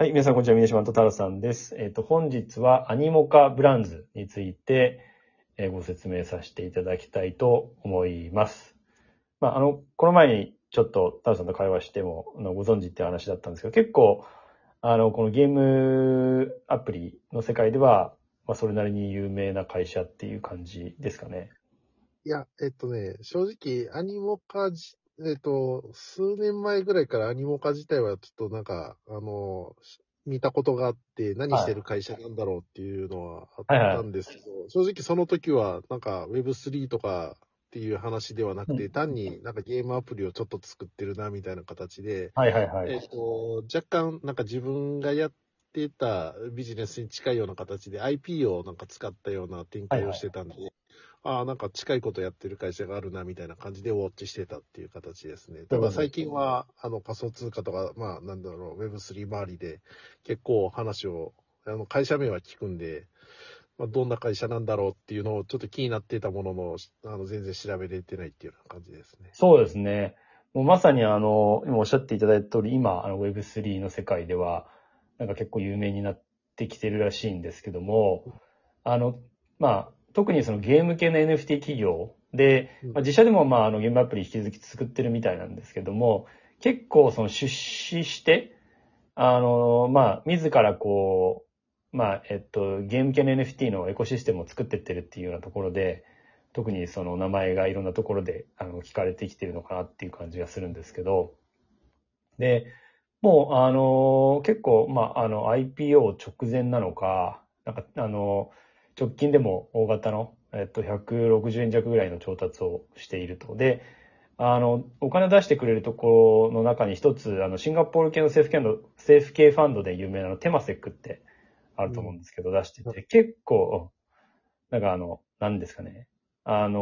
はい、皆さん、こんにちは。峰島と太郎さんです。えっ、と、本日はアニモカブランズについて、えーご説明させていただきたいと思います。まあ、あの、この前にちょっと太郎さんと会話しても、あのご存知っていう話だったんですけど、結構、あの、このゲームアプリの世界では、まあ、それなりに有名な会社っていう感じですかね。いや、えっとね、正直、アニモカじ、えっと、数年前ぐらいからアニモカ自体はちょっとなんか、あの、見たことがあって、何してる会社なんだろうっていうのはあったんですけど、正直その時は、なんか Web3 とかっていう話ではなくて、うん。単になんかゲームアプリをちょっと作ってるな、みたいな形で、はいはいはい。えっと、若干なんか自分がやってたビジネスに近いような形で IP をなんか使ったような展開をしてたんで、ああ、なんか近いことやってる会社があるなみたいな感じでウォッチしてたっていう形ですね。ただ最近はあの仮想通貨とか、まあなんだろう、Web3 周りで結構話を、あの会社名は聞くんで、まあ、どんな会社なんだろうっていうのをちょっと気になってたものの、あの全然調べれてないっていうような感じですね。そうですね。もうまさにあの、今おっしゃっていただいた通り、今、あの Web3 の世界では、なんか結構有名になってきてるらしいんですけども、あの、まあ、特にそのゲーム系の NFT 企業で、うん。まあ、自社でもまあ、あの、ゲームアプリ引き続き作ってるみたいなんですけども、結構その出資して、あの、まあ、自らこう、まあ、えっと、ゲーム系の NFT のエコシステムを作ってってるっていうようなところで、特にその名前がいろんなところであの聞かれてきてるのかなっていう感じがするんですけど、で、もう、あの、結構、まあ、あの、IPO 直前なのか、なんか、あの、直近でも大型の、えっと、160円弱ぐらいの調達をしていると。で、あの、お金出してくれるところの中に一つ、あの、シンガポール系の政府系の、政府系ファンドで有名なの、テマセックってあると思うんですけど、出してて、結構、なんかあの、なんですかね。あの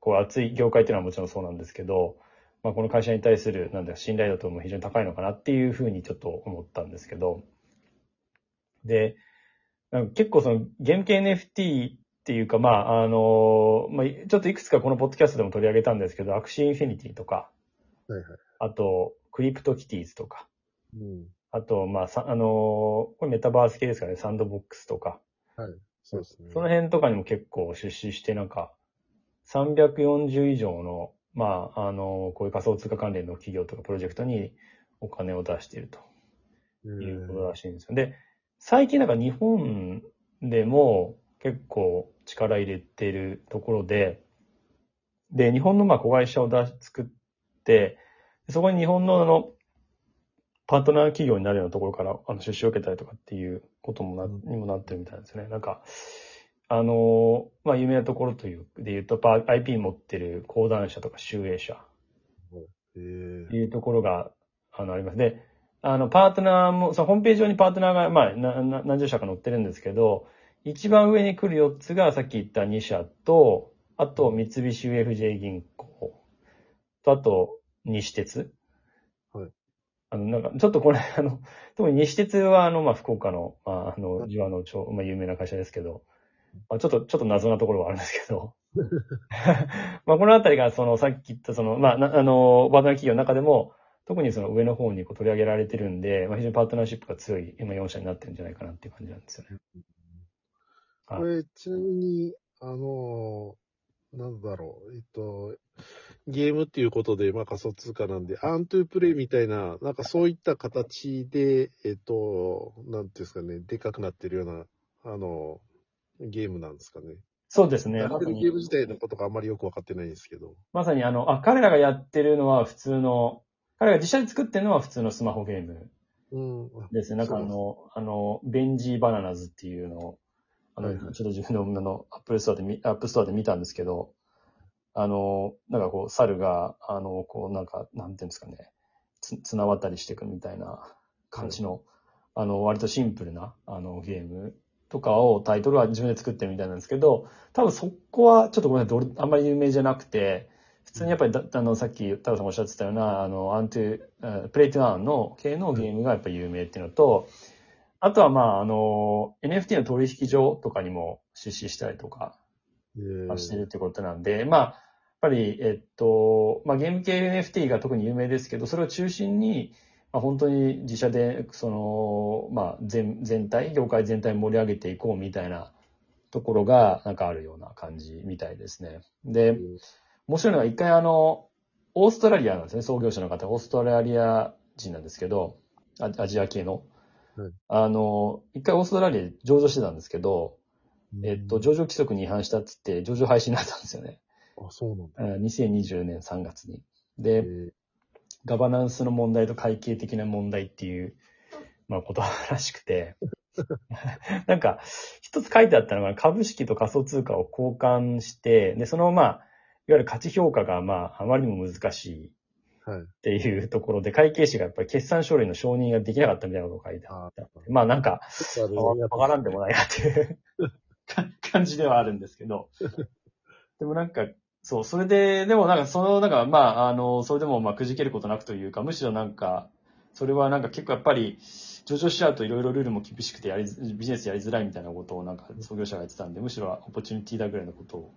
こう、熱い業界っていうのはもちろんそうなんですけど、まあ、この会社に対する、なんだ、信頼度とも非常に高いのかなっていうふうにちょっと思ったんですけど、で、なんか結構その、ゲーム系 NFT っていうか、まあ、あのまあ、ちょっといくつかこのポッドキャストでも取り上げたんですけど、 Axie Infinity とか、はいはい。あと、 CryptoKitties とか、うん。あと、まあ、さあのこれメタバース系ですかね、 Sandbox とか、はい。そうですね。その辺とかにも結構出資して、なんか、340以上の、まあ、あの、こういう仮想通貨関連の企業とかプロジェクトにお金を出しているということらしいんですよ。で、最近なんか日本でも結構力入れてるところで、で、日本のまあ子会社を出し作って、そこに日本のあの、パートナー企業になるようなところからあの出資を受けたりとかっていうこともな、うんにもなってるみたいですよね。なんか、あの、まあ、有名なところという、で言うと、パ IP 持ってる講談社とか集英社っていうところが、あの、あります。で、あの、パートナーも、そのホームページ上にパートナーが、まあ、なな何十社か載ってるんですけど、一番上に来る4つが、さっき言った2社と、あと、三菱 UFJ 銀行と、あと、西鉄。はい。あの、なんか、ちょっとこれ、あの、特に西鉄は、あの、まあ、福岡の、まあ、あの、地場の超、まあ、有名な会社ですけど、まあ、ちょっと、ちょっと謎なところはあるんですけど、まあ、このあたりが、その、さっき言った、その、まあ、なあの、パートナー企業の中でも、特にその上の方にこう取り上げられてるんで、まあ、非常にパートナーシップが強い、今4社になってるんじゃないかなっていう感じなんですよね。はいこれ、ちなみに、あのーなんだろう、えっと、ゲームっていうことで、まあ仮想通貨なんで、アントゥープレイみたいな、なんかそういった形で、えっと、なんていうんですかね、でかくなってるような、あの、ゲームなんですかね。そうですね。やってるゲーム自体のことがあんまりよくわかってないんですけど。まさにあの、あ、彼らがやってるのは普通の、彼らが実際に作ってるのは普通のスマホゲーム。ですね。なんかあの、あの、ベンジーバナナズっていうのを、あの、はいはい。ちょっと自分のあの、アップルストアで見、アップストアで見たんですけど、あの、なんかこう、猿が、あの、こう、なんか、なんていうんですかね、つ、綱渡りしていくみたいな感じの、あの、割とシンプルな、あの、ゲームとかをタイトルは自分で作ってるみたいなんですけど、多分そこはちょっとごめんなさい、あんまり有名じゃなくて、普通にやっぱりだ、あの、さっき、太郎さんがおっしゃってたような、あの、 Earn to、あ Play to Earn の系のゲームがやっぱり有名っていうのと、あとはまあ、あの、NFT の取引所とかにも出資したりとかえーしてるってことなんで、まあ、やっぱり、えっと、まあ、ゲーム系 NFT が特に有名ですけど、それを中心に、まあ、本当に自社で、その、まあ、全、全体、業界全体盛り上げていこうみたいなところが、なんかあるような感じみたいですね。で、面白いのは一回あの、オーストラリアなんですね、創業者の方、オーストラリア人なんですけど、アアジア系の。うんあの、一回オーストラリアで上場してたんですけど、うんえっと、上場規則に違反したっつって、上場廃止になったんですよね。あ、そうなんだ。うん2020年3月に。えで、ーガバナンスの問題と会計的な問題っていう、まあ、ことらしくて、なんか、一つ書いてあったのが、株式と仮想通貨を交換して、で、その、まあ、ゆる価値評価が、まあ、あまりにも難しいはい。っていうところで、会計士がやっぱり決算書類の承認ができなかったみたいなことが書いてあって、あまあ、なんか、わわからんでもないなっていう 感じではあるんですけど。でもなんか、そう、それで、でもなんかその、なんかまあ、あの、それでもまあくじけることなくというか、むしろなんか、それはなんか結構やっぱり、上場しちゃうといろいろルールも厳しくてやりづ、ビジネスやりづらいみたいなことをなんか創業者が言ってたんで、むしろオポチュニティだぐらいのことを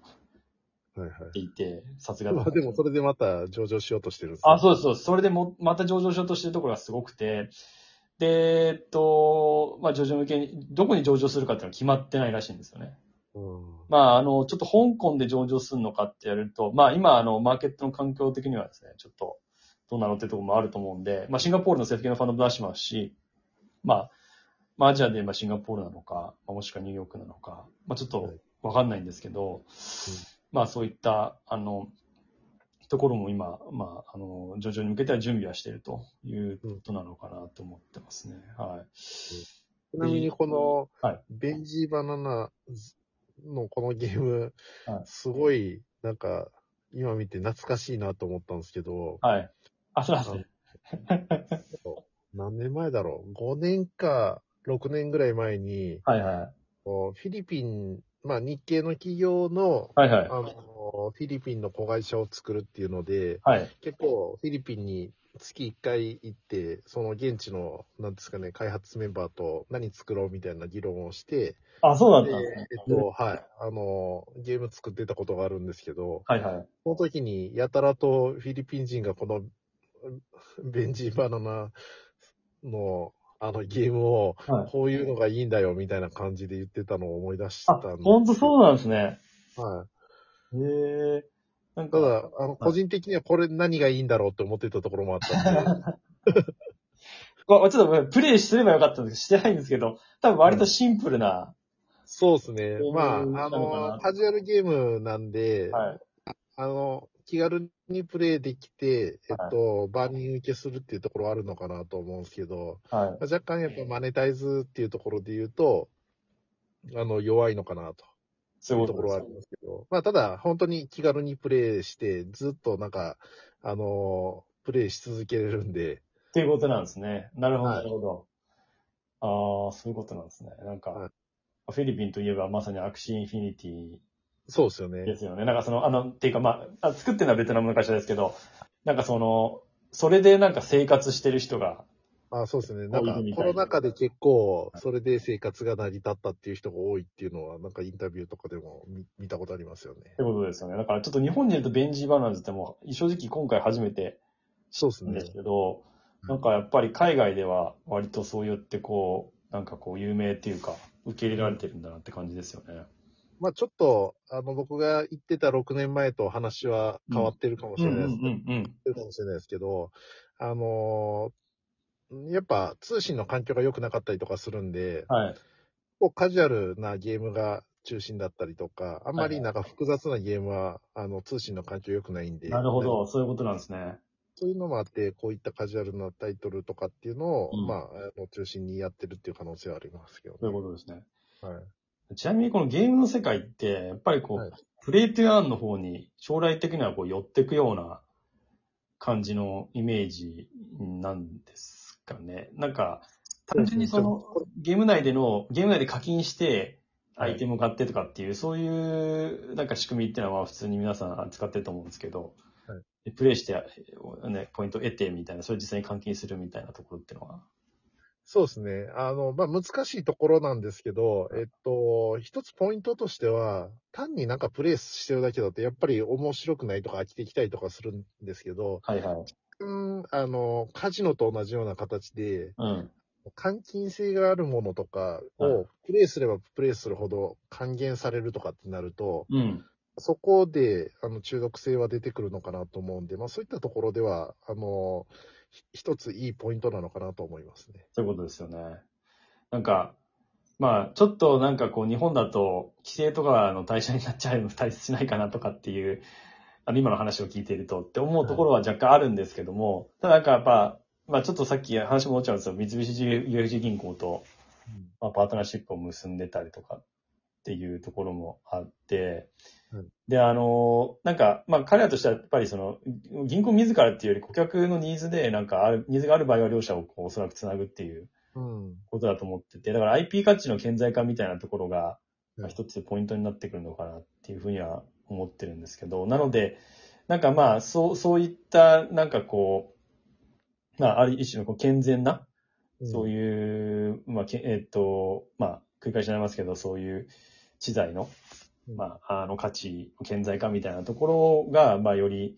はいはい。言っていて、さすがだまあでもそれでまた上場しようとしてるんですあ、う。そうです、そうです。それでも、また上場しようとしてるところがすごくて、で、えっと、まあ上場向けに、どこに上場するかっていうのは決まってないらしいんですよね。うん。まあ、あの、ちょっと香港で上場するのかってやると、まあ今、あの、マーケットの環境的にはですね、ちょっと、どうなのってところもあると思うんで、まあシンガポールの成績のファンドも出してますし、まあ、まあアジアで言えばシンガポールなのか、まあ、もしくはニューヨークなのか、まあちょっとわかんないんですけど、まあそういった、あの、ところも今、まあ、あの、上場に向けては準備はしているということなのかなと思ってますね。はい。ちなみにこの、はいベンジーバナナのこのゲーム、はいすごい、なんか、今見て懐かしいなと思ったんですけど、はい。あ、そうなんですね。何年前だろう ?5 年か6年ぐらい前に、はいはい。フィリピン、まあ日系の企業の、はいはい。あの、フィリピンの子会社を作るっていうので、はい。結構フィリピンに月1回行って、その現地の、なんですかね、開発メンバーと何作ろうみたいな議論をして、あ、そうだっでたんですね。えっと、はい、あの、ゲーム作ってたことがあるんですけど、はいはい。その時にやたらとフィリピン人がこの、ベンジーバナナの、あのゲームを、はい。こういうのがいいんだよみたいな感じで言ってたのを思い出したあんで、ほんとそうなんですね。はい。へえ。なんか、ただ、あの、個人的にはこれ何がいいんだろうって思ってたところもあったんで、まあちょっとプレイすればよかったんですけど、してないんですけど、多分割とシンプルな、そうですね。まあ、あの、カジュアルゲームなんで、はい。あの、気軽にプレイできて、えっと、万人受けするっていうところはあるのかなと思うんですけど、はい。まあ若干やっぱマネタイズっていうところで言うと、あの、弱いのかなとそういうところはあり。ますけど、まあ、ただ、本当に気軽にプレイして、ずっとなんか、あの、プレイし続けれるんで、っていうことなんですね。なるほど、はいなるほど。ああ、そういうことなんですね。なんか、はいフィリピンといえばまさに Axie Infinity そうですよね。ですよね。なんかその、あの、っていうかまあ、あ作ってるのはベトナムの会社ですけど、なんかその、それでなんか生活してる人が、あそうですね。なんかコロナ禍で結構、それで生活が成り立ったっていう人が多いっていうのは、なんかインタビューとかでも見見たことありますよねって。ことですよね。だからちょっと日本にいると Benji Bananas ってもう、正直今回初めてそうですねです。けど、なんかやっぱり海外では割とそう言ってこう、なんかこう有名っていうか、受け入れられてるんだなって感じですよね。まあちょっと、あの、僕が言ってた6年前と話は変わってるかもしれないです。うんうんうん。てるかもしれないですけど、あのーやっぱ通信の環境が良くなかったりとかするんで、はい。こうカジュアルなゲームが中心だったりとか、あんまりなんか複雑なゲームは、あの、通信の環境良くないんで。なるほど、そういうことなんですね。そういうのもあって、こういったカジュアルなタイトルとかっていうのを、うんまあ、あの中心にやってるっていう可能性はありますけど、そういうことですね。はい。ちなみにこのゲームの世界って、やっぱりこう、はいプレイトゥアーンの方に将来的にはこう寄っていくような感じのイメージなんですかね。なんか、単純にそのゲーム内での、ゲーム内で課金して、アイテムを買ってとかっていう、そういうなんか仕組みっていうのはまあ普通に皆さん使ってると思うんですけど、はいでプレイして、ね、ポイント得てみたいな、それ実際に換金するみたいなところっていうのは？そうですね。あの、まあ、難しいところなんですけど、えっと、一つポイントとしては、単になんかプレイしてるだけだと、やっぱり面白くないとか飽きてきたりとかするんですけど、はいはい。干、あの、カジノと同じような形で、うん。換金性があるものとかはいをプレイすればプレイするほど還元されるとかってなると、うん。そこで、あの、中毒性は出てくるのかなと思うんで、まあそういったところでは、あの、ひ一ついいポイントなのかなと思いますね。そういうことですよね。なんか、まあ、ちょっとなんかこう、日本だと、規制とかの対象になっちゃう、対立しないかなとかっていう、あの、今の話を聞いているとって思うところは若干あるんですけども、ただなんかやっぱ、まあちょっとさっき話戻っちゃうんですよ。三菱 UFJ 銀行と、まあ、パートナーシップを結んでたりとかっていうところもあって、うんで、あの、なんか、まあ彼らとしてはやっぱりその、銀行自らっていうより顧客のニーズで、なんかある、ニーズがある場合は両者をこう、おそらくつなぐっていううん。ことだと思ってて、だから IP 価値の顕在化みたいなところが、うんまあ一つポイントになってくるのかなっていうふうには思ってるんですけど、なので、なんかまあ、そう、そういった、なんかこう、まあ、ある一種のこう健全な、そうういう、まあ、けえっと、まあ、繰り返しになりますけど、そういう知財の、ん。まあ、あの価値、顕在化みたいなところが、まあ、より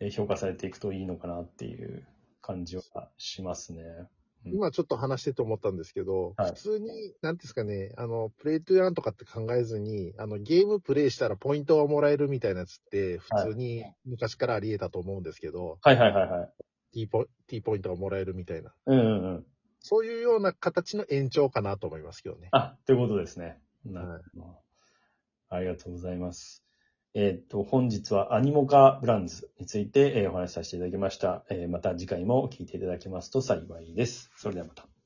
えー評価されていくといいのかなっていう感じはしますね。うん今ちょっと話してて思ったんですけど、はい普通に、なんですかね、あの、プレイトゥーアンとかって考えずに、あの、ゲームプレイしたらポイントがもらえるみたいなやつって、普通に昔からあり得たと思うんですけど、はいはいはいはい。T ポ T ポイントがもらえるみたいな。うんうんうん。そういうような形の延長かなと思いますけどね。あ、ということですね。なるほど。ありがとうございます。えーっと、本日はアニモカブランズについて、えーお話しさせていただきました。えーまた次回も聞いていただけますと幸いです。それではまた。